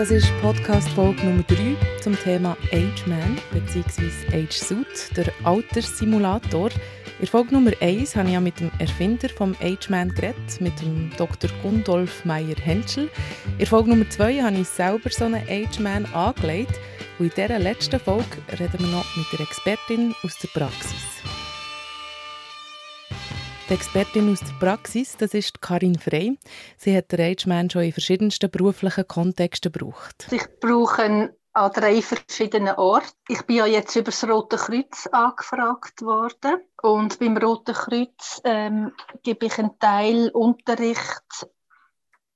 Das ist Podcast-Folge Nummer 3 zum Thema Age Man bzw. Age Suit, der Alterssimulator. In Folge Nummer 1 habe ich ja mit dem Erfinder vom Age Man geredet, mit dem Dr. Gundolf Meyer-Henschel. In Folge Nummer 2 habe ich selber so einen Age Man angelegt. Und in dieser letzten Folge reden wir noch mit der Expertin aus der Praxis. Die Expertin aus der Praxis, das ist Karin Frey. Sie hat den Age-Man schon in verschiedensten beruflichen Kontexten gebraucht. Ich brauche ihn an drei verschiedenen Orten. Ich bin ja jetzt über das Rote Kreuz angefragt worden und beim Roten Kreuz ähm, gebe ich einen Teil Unterricht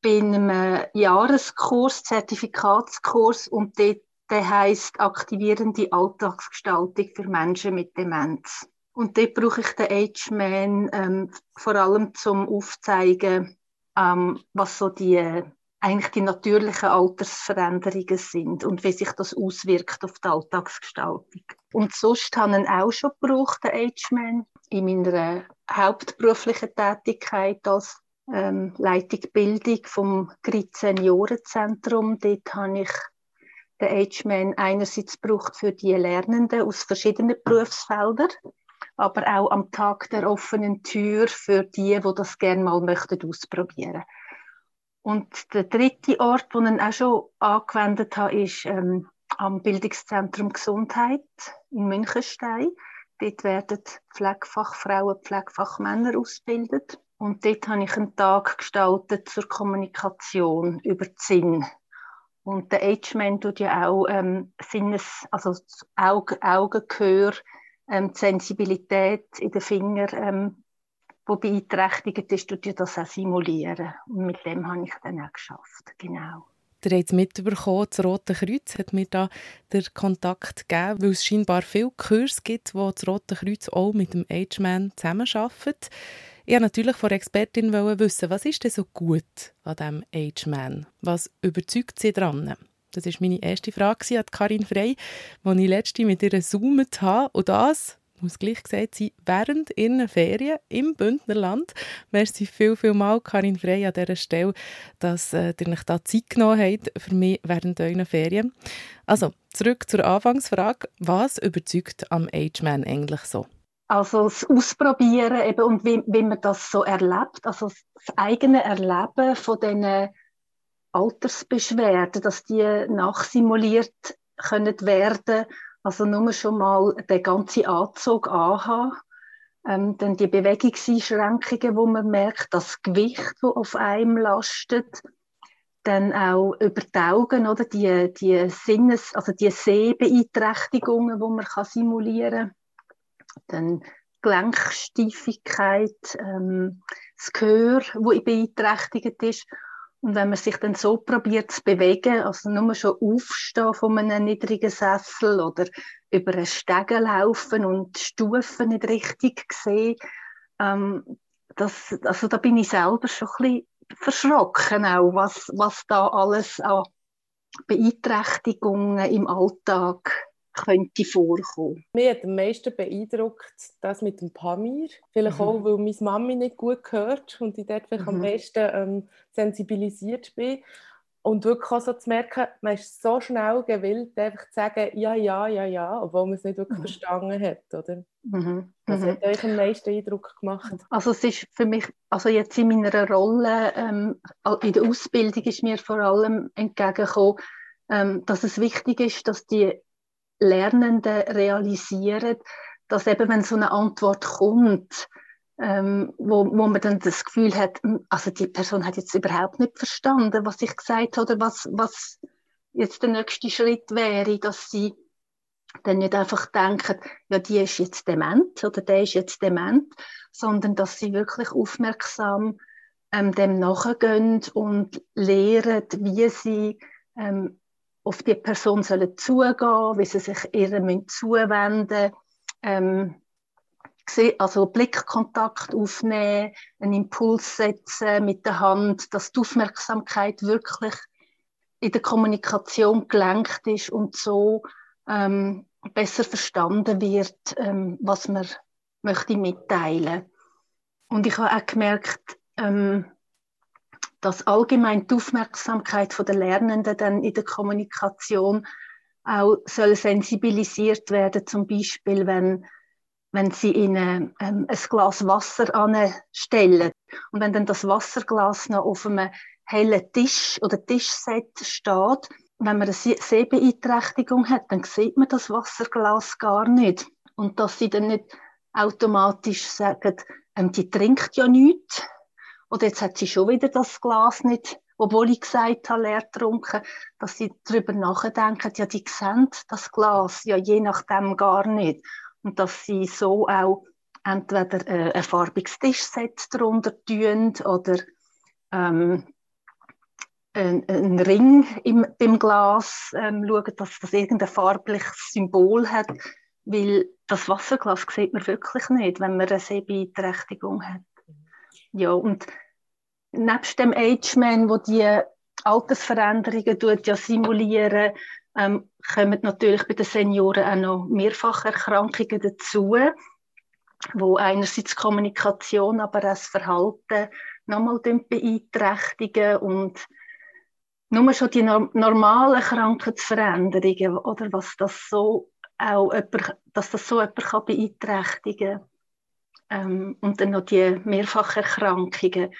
bei einem Jahreskurs, Zertifikatskurs und der heißt aktivierende Alltagsgestaltung für Menschen mit Demenz. Und dort brauche ich den Age-Man ähm, vor allem zum Aufzeigen, ähm, was so die, eigentlich die natürlichen Altersveränderungen sind und wie sich das auswirkt auf die Alltagsgestaltung. Und sonst habe ich auch schon gebraucht, den Age-Man, in meiner hauptberuflichen Tätigkeit als ähm, Leitung Bildung vom Grit Seniorenzentrum. Dort habe ich den Age-Man einerseits gebraucht für die Lernenden aus verschiedenen Berufsfeldern aber auch am Tag der offenen Tür für die, die das gerne mal möchten ausprobieren. Und der dritte Ort, den ich auch schon angewendet habe, ist ähm, am Bildungszentrum Gesundheit in Münchenstein. Dort werden Pflegefachfrauen, Pflegefachmänner ausgebildet. Und dort habe ich einen Tag gestaltet zur Kommunikation über den Sinn. Und der Age-Man tut ja auch ähm, Sinnes, also Auge, Augengehör ähm, die Sensibilität in den Fingern, ähm, wo beeinträchtigt ist, tut ihr das auch simulieren. Und mit dem habe ich dann auch geschafft, genau. Ihr habt es mitbekommen, das Rote Kreuz hat mir da den Kontakt gegeben, weil es scheinbar viele Kurse gibt, wo das Rote Kreuz auch mit dem Age-Man zusammenarbeitet. Ich wollte natürlich von der Expertin wissen, was ist denn so gut an diesem Age-Man? Was überzeugt sie daran? Das war meine erste Frage an Karin Frey, die ich letzte mit ihr gezoomt habe. Und das muss gleich gesagt sein, während ihren Ferien im Bündnerland. Merci viel, viel mal, Karin Frey, an dieser Stelle, dass äh, ihr euch da Zeit genommen habt für mich während euren Ferien. Also, zurück zur Anfangsfrage. Was überzeugt am Age-Man eigentlich so? Also das Ausprobieren eben und wie, wie man das so erlebt, also das eigene Erleben von diesen Altersbeschwerden, dass die nachsimuliert können werden. Also nur schon mal den ganzen Anzug anhaben. Ähm, dann die Bewegungseinschränkungen, wo man merkt, das Gewicht, das auf einem lastet. Dann auch über die Augen, oder? Die, die Sinnes, also die Sehbeeinträchtigungen, die man kann simulieren. Dann Gelenksteifigkeit, ähm, das Gehör, das beeinträchtigt ist. Und wenn man sich dann so probiert zu bewegen, also nur schon aufstehen von einem niedrigen Sessel oder über einen Stegen laufen und die Stufen nicht richtig sehen, ähm, das, also da bin ich selber schon ein bisschen verschrocken auch, was, was da alles an Beeinträchtigungen im Alltag könnte vorkommen. Mir hat am meisten beeindruckt das mit dem Pamir. Vielleicht mhm. auch, weil meine Mami nicht gut hört und ich dort vielleicht mhm. am meisten ähm, sensibilisiert bin. Und wirklich auch so zu merken, man ist so schnell gewillt, einfach zu sagen, ja, ja, ja, ja, obwohl man es nicht wirklich mhm. verstanden hat, oder? Mhm. Das hat mhm. euch am meisten Eindruck gemacht? Also es ist für mich, also jetzt in meiner Rolle, ähm, in der Ausbildung ist mir vor allem entgegengekommen, ähm, dass es wichtig ist, dass die Lernenden realisieren, dass eben, wenn so eine Antwort kommt, ähm, wo, wo man dann das Gefühl hat, hm, also die Person hat jetzt überhaupt nicht verstanden, was ich gesagt habe oder was, was jetzt der nächste Schritt wäre, dass sie dann nicht einfach denken, ja, die ist jetzt dement oder der ist jetzt dement, sondern dass sie wirklich aufmerksam ähm, dem nachgehen und lehren, wie sie ähm, auf die Person sollen zugehen, wie sie sich ihr zuwenden ähm, also Blickkontakt aufnehmen, einen Impuls setzen mit der Hand, dass die Aufmerksamkeit wirklich in der Kommunikation gelenkt ist und so ähm, besser verstanden wird, ähm, was man möchte mitteilen. Und ich habe auch gemerkt, ähm, dass allgemein die Aufmerksamkeit der Lernenden dann in der Kommunikation auch soll sensibilisiert werden, zum Beispiel wenn wenn sie ihnen ähm, ein Glas Wasser anstellen. Und wenn dann das Wasserglas noch auf einem hellen Tisch oder Tischset steht, wenn man eine Sehbeeinträchtigung hat, dann sieht man das Wasserglas gar nicht. Und dass sie dann nicht automatisch sagen, ähm, die trinkt ja nichts oder jetzt hat sie schon wieder das Glas nicht obwohl ich gesagt habe, leer getrunken, dass sie darüber nachdenken, ja, die sehen das Glas ja je nachdem gar nicht. Und dass sie so auch entweder äh, ein farbiges Tischset darunter tun oder ähm, ein, ein, Ring im, im Glas ähm, schauen, dass das irgendein farbliches Symbol hat, weil das Wasserglas sieht man wirklich nicht, wenn man eine Sehbeeinträchtigung hat. Ja, und nebst dem Age-Man, wo die Altersveränderungen tut, ja simulieren, ähm, kommen natürlich bei den Senioren auch noch Mehrfacherkrankungen dazu, wo einerseits Kommunikation, aber auch das Verhalten nochmal beeinträchtigen und nur schon die normalen Krankheitsveränderungen oder was das so auch jemand, dass das so jemand kann beeinträchtigen ähm, und dann noch die Mehrfacherkrankungen.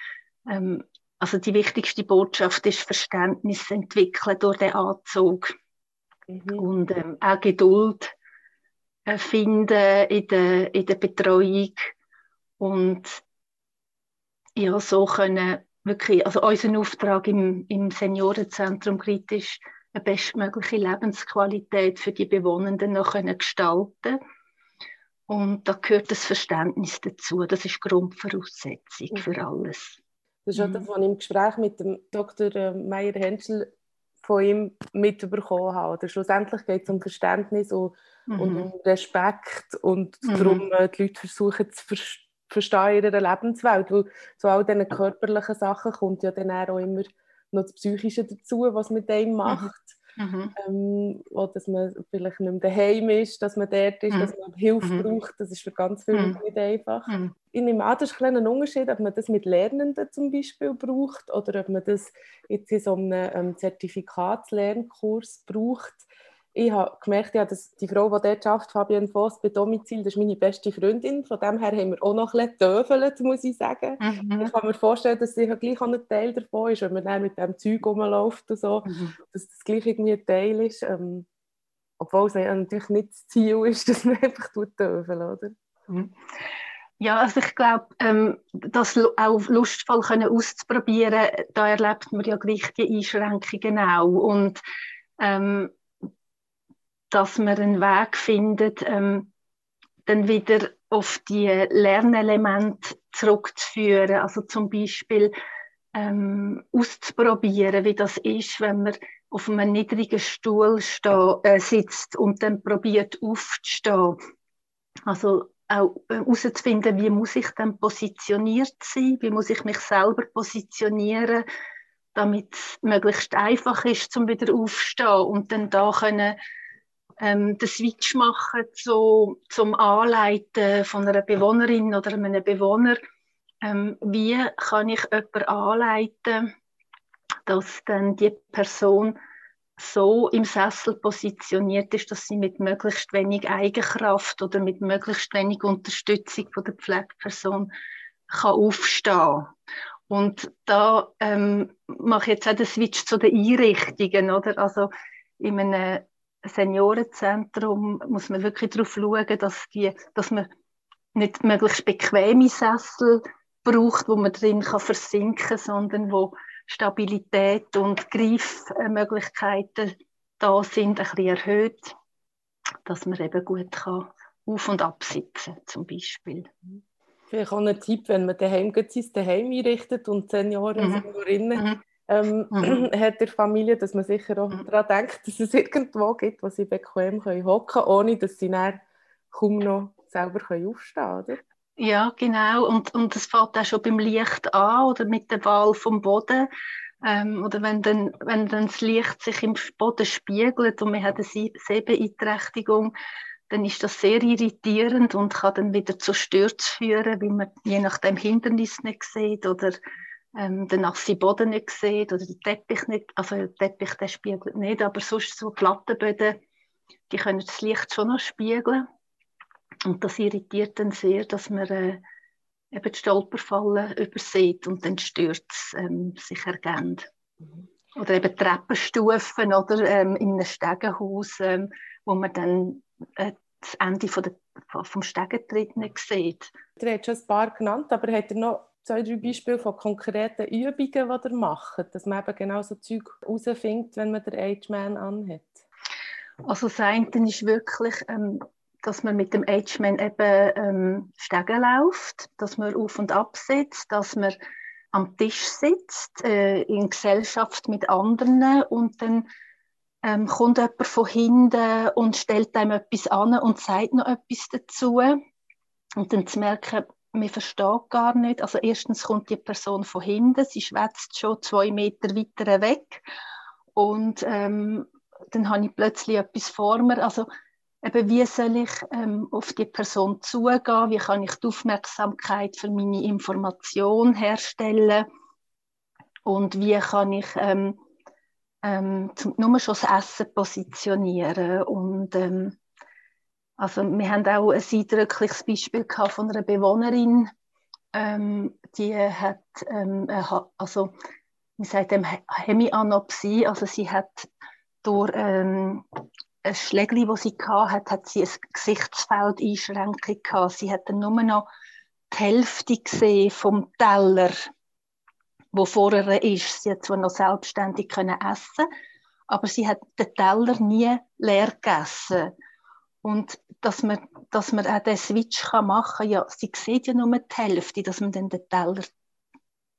Ähm, also die wichtigste Botschaft ist Verständnis entwickeln durch den Anzug. Mhm. Und ähm, auch Geduld äh, finden in der, in der Betreuung. Und ja, so können wirklich, also unser Auftrag im, im Seniorenzentrum kritisch eine bestmögliche Lebensqualität für die Bewohnenden noch können gestalten und da gehört das Verständnis dazu. Das ist Grundvoraussetzung mhm. für alles. Das ist auch mhm. das, was ich im Gespräch mit dem Dr. Äh, Meyer-Henschel von ihm mitbekommen habe. Oder schlussendlich geht es um Verständnis und, mhm. und um Respekt und mhm. darum, äh, die Leute versuchen zu ver verstehen in ihrer Lebenswelt. Weil zu all diesen körperlichen Sachen kommt ja dann auch immer noch das Psychische dazu, was mit dem mhm. macht. Mhm. Ähm, oder dass man vielleicht nicht mehr daheim ist, dass man dort ist, mhm. dass man Hilfe mhm. braucht. Das ist für ganz viele mhm. nicht einfach. Mhm. Ich nehme an, das ist ein Unterschied, ob man das mit Lernenden zum Beispiel braucht oder ob man das jetzt in so einem ähm, Zertifikatslерnkurs braucht ich habe gemerkt, ja, dass die Frau, die dort arbeitet, Fabienne Voss, bei Domizil, das ist meine beste Freundin. Von dem her haben wir auch noch ein bisschen muss ich sagen. Mhm. Ich kann mir vorstellen, dass sie gleich auch ein Teil davon ist, wenn man dann mit dem Zeug rumläuft und so, mhm. dass das gleich irgendwie ein Teil ist. Ähm, obwohl es natürlich nicht das Ziel ist, dass man einfach töfeln, oder? Mhm. Ja, also ich glaube, ähm, das auch lustvoll können auszuprobieren, da erlebt man ja gewichtige Einschränkungen auch. Und ähm, dass man einen Weg findet, ähm, dann wieder auf die Lernelemente zurückzuführen. Also zum Beispiel ähm, auszuprobieren, wie das ist, wenn man auf einem niedrigen Stuhl äh, sitzt und dann probiert aufzustehen. Also auch äh, herauszufinden, wie muss ich dann positioniert sein, wie muss ich mich selber positionieren, damit es möglichst einfach ist, zum wieder aufzustehen und dann da können ähm, den Switch machen zu, zum Anleiten von einer Bewohnerin oder einem Bewohner. Ähm, wie kann ich jemanden anleiten, dass dann die Person so im Sessel positioniert ist, dass sie mit möglichst wenig Eigenkraft oder mit möglichst wenig Unterstützung von der Pflegeperson kann aufstehen. Und da ähm, mache ich jetzt auch den Switch zu den Einrichtungen, oder? Also in einem Seniorenzentrum muss man wirklich darauf schauen, dass, die, dass man nicht möglichst bequeme Sessel braucht, wo man drin kann versinken kann, sondern wo Stabilität und Greifmöglichkeiten da sind, ein bisschen erhöht, dass man eben gut kann auf- und absitzen zum Beispiel. Vielleicht auch ein Tipp, wenn man daheim sein daheim einrichtet und Senioren, mhm. Seniorinnen mhm ähm, mhm. hat der Familie, dass man sicher auch mhm. daran denkt, dass es irgendwo gibt, wo sie bequem hocken können, ohne dass sie dann kaum noch selber können aufstehen können, oder? Ja, genau. Und, und das fängt auch schon beim Licht an oder mit der Wahl vom Boden. Ähm, oder wenn dann, wenn dann das Licht sich im Boden spiegelt und man hat eine Sehbeeinträchtigung, dann ist das sehr irritierend und kann dann wieder zu Stürzen führen, weil man je nach dem Hindernis nicht sieht oder ähm, den nassen Boden nicht sieht oder den Teppich nicht, also der Teppich der spiegelt nicht, aber sonst so Plattenböden, die können das Licht schon noch spiegeln und das irritiert dann sehr, dass man äh, eben die Stolperfallen übersieht und dann stört ähm, sich ergänzt. Mhm. Oder eben Treppenstufen oder ähm, in einem Stegenhaus, ähm, wo man dann äh, das Ende von der, vom Stegentritt nicht sieht. Du hast schon ein paar genannt, aber hat er noch zwei, drei Beispiele von konkreten Übungen, die ihr macht, dass man eben genau so Zeug herausfindet, wenn man den Age-Man anhat? Also das eine ist wirklich, ähm, dass man mit dem Age-Man eben ähm, Stegen läuft, dass man auf und ab sitzt, dass man am Tisch sitzt, äh, in Gesellschaft mit anderen und dann ähm, kommt jemand von hinten und stellt einem etwas an und sagt noch etwas dazu. Und dann zu merken, man versteht gar nicht. Also erstens kommt die Person von hinten, sie schwätzt schon zwei Meter weiter weg und ähm, dann habe ich plötzlich etwas vor mir. Also eben, wie soll ich ähm, auf die Person zugehen? Wie kann ich die Aufmerksamkeit für meine Information herstellen? Und wie kann ich ähm, ähm, nur schon das Essen positionieren? Und ähm, also wir haben auch ein eindrückliches Beispiel gehabt von einer Bewohnerin, ähm, die hat, ähm, also wir sagen Hemianopsie, also sie hat durch ähm, ein Schlägli, das sie hatte, hat sie eine Gesichtsfeldeinschränkung gehabt. Sie hat dann nur noch die Hälfte gesehen vom Teller, wo vorher ist. Sie hat zwar noch selbstständig können essen, aber sie hat den Teller nie leer gegessen. Und dass man, dass man auch den Switch kann machen kann, ja, sie sieht ja nur die Hälfte, dass man dann den Teller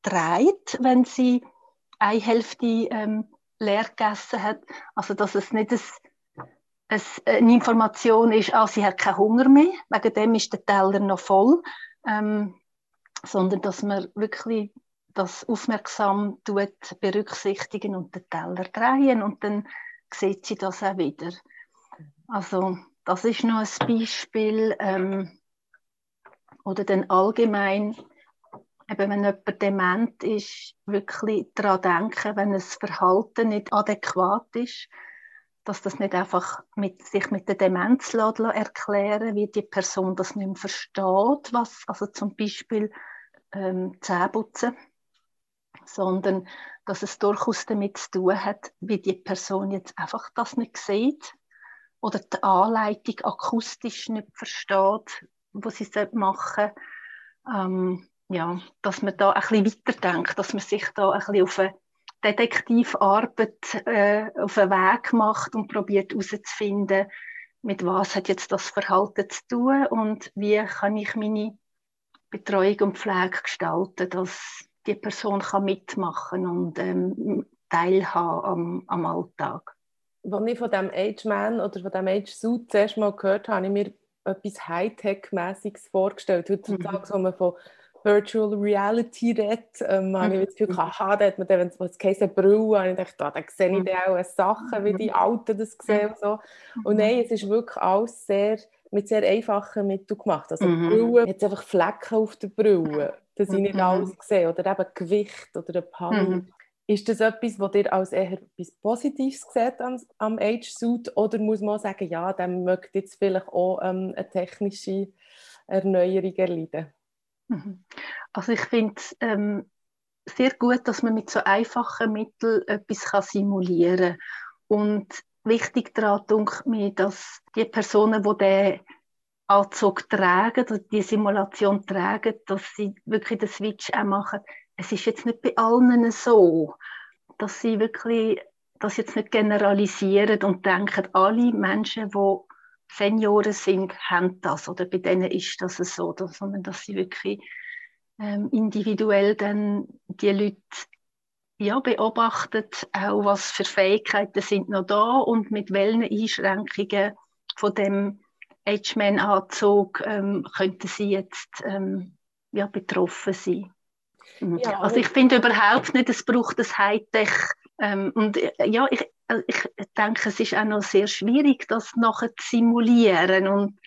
dreht, wenn sie eine Hälfte ähm, leer gegessen hat. Also, dass es nicht ein, ein, eine Information ist, ah, sie hat keinen Hunger mehr, wegen dem ist der Teller noch voll, ähm, sondern dass man wirklich das aufmerksam tut, berücksichtigen und den Teller drehen und dann sieht sie das auch wieder. Also das ist noch ein Beispiel. Ähm, oder dann allgemein, eben wenn jemand dement ist, wirklich daran denken, wenn ein Verhalten nicht adäquat ist, dass das nicht einfach mit, sich mit der Demenz erklären wie die Person das nicht mehr versteht, was, also zum Beispiel ähm, Zähneputzen, sondern dass es durchaus damit zu tun hat, wie die Person jetzt einfach das nicht sieht oder die Anleitung akustisch nicht versteht, was sie machen. Ähm, ja, dass man da ein bisschen weiterdenkt, dass man sich da ein bisschen auf eine Detektivarbeit äh, auf einen Weg macht und probiert herauszufinden, mit was hat jetzt das Verhalten zu tun und wie kann ich meine Betreuung und Pflege gestalten, dass die Person kann mitmachen und ähm, teilhaben am, am Alltag als ich von diesem Age-Man oder von diesem Age-Suit zuerst mal gehört habe, habe ich mir etwas Hightech-mäßiges vorgestellt. Heutzutage, mhm. wo man von Virtual Reality redet, ähm, mhm. habe ich das Gefühl, mhm. aha, da hat man dann, wenn es Brille, habe ich gedacht, ah, da sehe ich mhm. dann auch Sachen, wie die mhm. Alten das sehen und so. Und nein, es ist wirklich alles sehr, mit sehr einfachen Mitteln gemacht. Also mhm. Brille, jetzt einfach Flecken auf der Brille, dass ich nicht alles sehe. Oder eben Gewicht oder ein Paar. Ist das etwas, was ihr als eher etwas Positives seht am, am Age-Suit? Oder muss man sagen, ja, dann möchte jetzt vielleicht auch ähm, eine technische Erneuerung erleiden? Mhm. Also ich finde es ähm, sehr gut, dass man mit so einfachen Mitteln etwas kann simulieren kann. Und wichtig daran denke mir, dass die Personen, die den Anzug tragen, die Simulation tragen, dass sie wirklich den Switch auch machen, es ist jetzt nicht bei allen so, dass sie wirklich das jetzt nicht generalisieren und denken, alle Menschen, die Senioren sind, haben das oder bei denen ist das so, sondern dass sie wirklich ähm, individuell dann die Leute ja, beobachtet, auch was für Fähigkeiten sind noch da und mit welchen Einschränkungen von dem Age-Man-Anzug ähm, könnten sie jetzt ähm, ja, betroffen sein. Mhm. Ja, also ich finde überhaupt nicht, es braucht das Hightech. Ähm, und äh, ja, ich, äh, ich denke, es ist auch noch sehr schwierig, das nachher zu simulieren. Und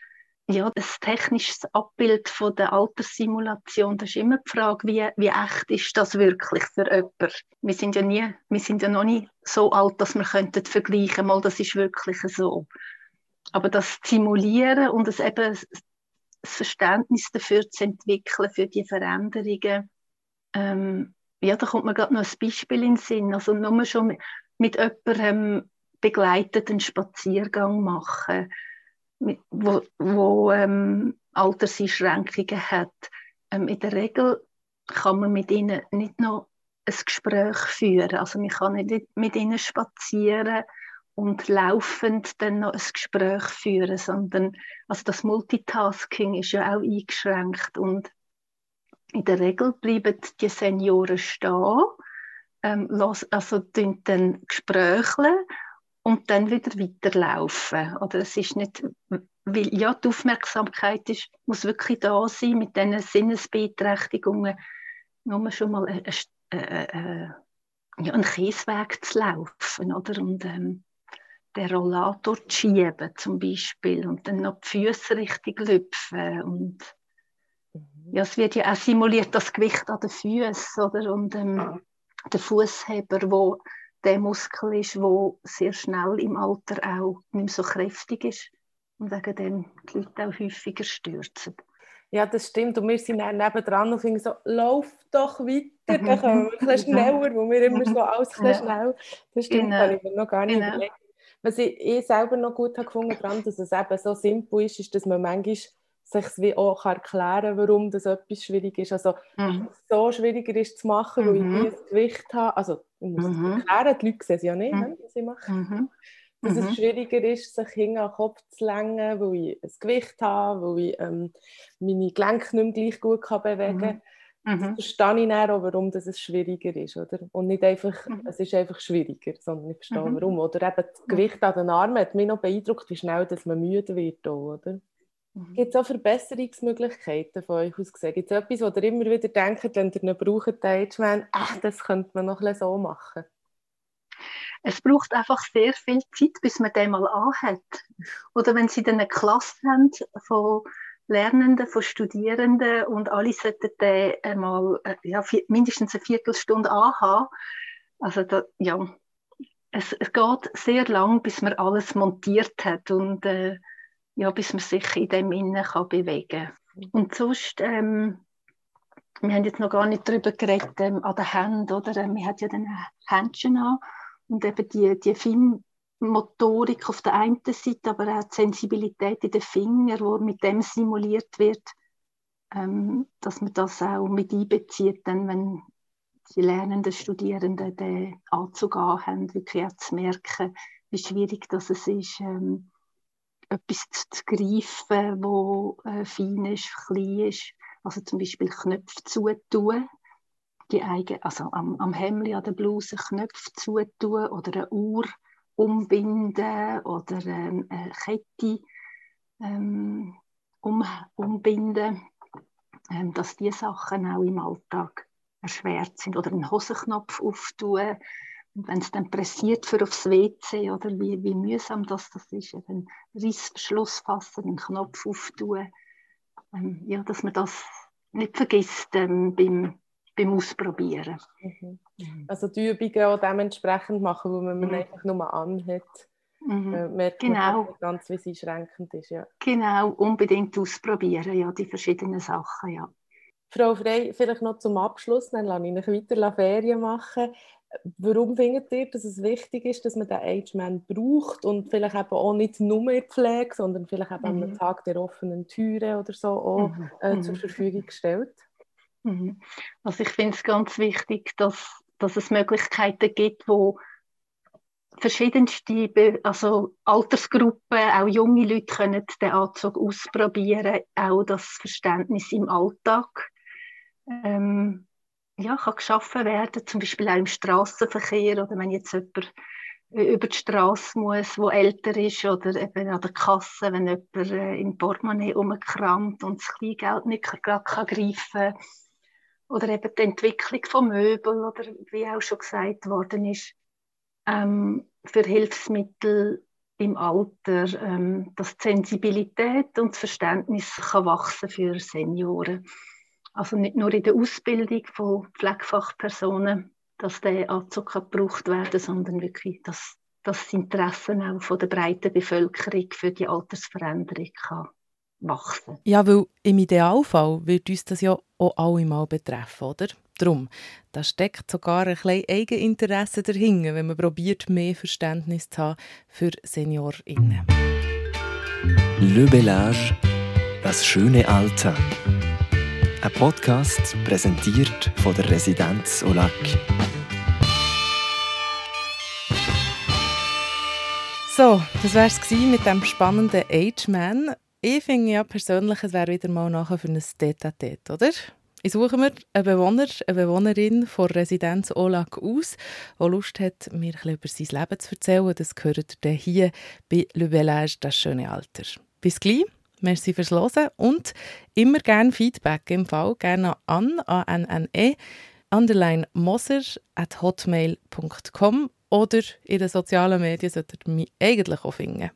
ja, das technische Abbild von der Alterssimulation, das ist immer die Frage, wie, wie echt ist das wirklich für jemanden? Wir sind ja nie, wir sind ja noch nicht so alt, dass wir könnten vergleichen, mal das ist wirklich so. Aber das Simulieren und das eben das Verständnis dafür zu entwickeln, für die Veränderungen, ähm, ja, da kommt mir gerade noch ein Beispiel in den Sinn. Also nur schon mit, mit jemandem begleiteten Spaziergang machen wo, wo ähm, Alterseinschränkungen hat. Ähm, in der Regel kann man mit ihnen nicht noch ein Gespräch führen. Also man kann nicht mit ihnen spazieren und laufend dann noch ein Gespräch führen, sondern also das Multitasking ist ja auch eingeschränkt und in der Regel bleiben die Senioren stehen, ähm, also dann Gespräche und dann wieder weiterlaufen. Oder es ist nicht, weil ja, die Aufmerksamkeit ist, muss wirklich da sein mit diesen Sinnesbeeinträchtigungen, nur schon mal ein, ein, ein, ja, einen Kiesweg zu laufen, oder? Und ähm, den Rollator zu schieben zum Beispiel und dann noch die Füße richtig lüpfen und. Ja, es wird ja auch simuliert, das Gewicht an den Füßen, oder? Und ähm, der Fußheber, wo der Muskel ist, der sehr schnell im Alter auch nicht mehr so kräftig ist und wegen dem die Leute auch häufiger stürzen. Ja, das stimmt. Und wir sind dann nebendran und finden so, lauf doch weiter, dann kommen wir ein bisschen schneller, wo wir immer so alles ein bisschen schnell. Das stimmt, genau. habe ich mir noch gar nicht genau. überlegt. Was ich, ich selber noch gut habe gefunden daran, dass es eben so simpel ist, ist, dass man manchmal sich wie auch erklären kann, warum das etwas schwierig ist. Also, mhm. so schwieriger ist zu machen, weil mhm. ich ein Gewicht habe. Also, ich muss mhm. es erklären, die Leute sehen es ja nicht, mhm. was ich mache. Mhm. Dass es mhm. schwieriger ist, sich hinten den Kopf zu lenken, weil ich ein Gewicht habe, weil ich ähm, meine Gelenke nicht mehr gleich gut kann bewegen kann. Mhm. verstehe ich dann auch, warum das es schwieriger ist. Oder? Und nicht einfach, mhm. es ist einfach schwieriger, sondern ich verstehe mhm. warum. Oder eben das Gewicht an den Armen hat mich noch beeindruckt, wie schnell dass man müde wird. Auch, oder? Mhm. Gibt es auch Verbesserungsmöglichkeiten von euch aus gesehen? Gibt es etwas, wo ihr immer wieder denkt, wenn ihr ihn braucht, Ageman, ach, das könnte man noch ein so machen? Es braucht einfach sehr viel Zeit, bis man den mal anhat. Oder wenn Sie dann eine Klasse haben von Lernenden, von Studierenden und alle sollten den einmal äh, ja, mindestens eine Viertelstunde anhaben. Also da, ja, es, es, geht sehr lang, bis man alles montiert hat und äh, ja, bis man sich in dem Innen kann bewegen kann. Und sonst, ähm, wir haben jetzt noch gar nicht darüber geredet, ähm, an der Hand, oder? Ähm, wir hat ja dann Händchen an und eben die, die Feinmotorik auf der einen Seite, aber auch die Sensibilität in den Fingern, wo mit dem simuliert wird, ähm, dass man das auch mit einbezieht, dann, wenn die lernenden Studierenden den Anzug haben, wirklich auch zu merken, wie schwierig das ist, ähm, etwas zu, greifen, wo äh, fein ist, klein ist. Also zum Beispiel Knöpfe zutun, die eigene, also am, am Hemd, an der Bluse Knöpfe zutun oder eine Uhr umbinden oder ähm, eine Kette ähm, um, umbinden, ähm, dass diese Sachen auch im Alltag erschwert sind. Oder einen Hosenknopf auftun, wenn es dann pressiert für aufs WC oder wie, wie mühsam das, das ist, einen Rissverschluss fassen, einen Knopf auftun, ähm, ja, dass man das nicht vergisst ähm, beim, beim Ausprobieren. Mhm. Also die Übungen auch dementsprechend machen, wo man mhm. einfach nur anhat. Mhm. Äh, merkt genau. man ganz, wie es einschränkend ist. Ja. Genau, unbedingt ausprobieren, ja, die verschiedenen Sachen, ja. Frau Frey, vielleicht noch zum Abschluss, dann lasse ich euch weiter Ferien machen. Warum findet ihr, dass es wichtig ist, dass man den Age-Man braucht und vielleicht eben auch nicht nur in Pflege, sondern vielleicht eben mhm. am Tag der offenen Türe oder so auch mhm. äh, zur mhm. Verfügung stellt? Mhm. Also ich finde es ganz wichtig, dass, dass es Möglichkeiten gibt, wo verschiedenste also Altersgruppen, auch junge Leute können den Anzug ausprobieren, auch das Verständnis im Alltag. Ähm, ja, kann geschaffen werden, zum Beispiel auch im Straßenverkehr oder wenn jetzt jemand über die Straße muss, wo älter ist oder eben an der Kasse, wenn jemand äh, im Portemonnaie umkramt und das Kleingeld nicht gerade kann greifen oder eben die Entwicklung von Möbeln oder wie auch schon gesagt worden ist, ähm, für Hilfsmittel im Alter, ähm, dass die Sensibilität und das Verständnis kann wachsen für Senioren. Also nicht nur in der Ausbildung von Pflegefachpersonen, dass der Anzug gebraucht werden sondern wirklich, dass, das Interesse auch von der breiten Bevölkerung für die Altersveränderung kann wachsen. Ja, weil im Idealfall wird uns das ja auch alle mal betreffen, oder? Darum, da steckt sogar ein kleines Eigeninteresse dahinter, wenn man probiert, mehr Verständnis zu haben für SeniorInnen. Le Bellage, das schöne Alter. Ein Podcast präsentiert von der Residenz Olac. So, das war es mit dem spannenden Age Man. Ich finde ja persönlich, es wäre wieder mal nachher für ein Tete-a-Tete, oder? Ich suche mir einen Bewohner, eine Bewohnerin von Residenz Olag aus, die Lust hat, mir ein über sein Leben zu erzählen. Das gehört hier bei Le Village, das schöne Alter. Bis gleich. Merci fürs Hören und immer gerne Feedback im Fall gerne an ANNE underline moser at hotmail.com oder in den sozialen Medien solltet ihr mich eigentlich auch finden.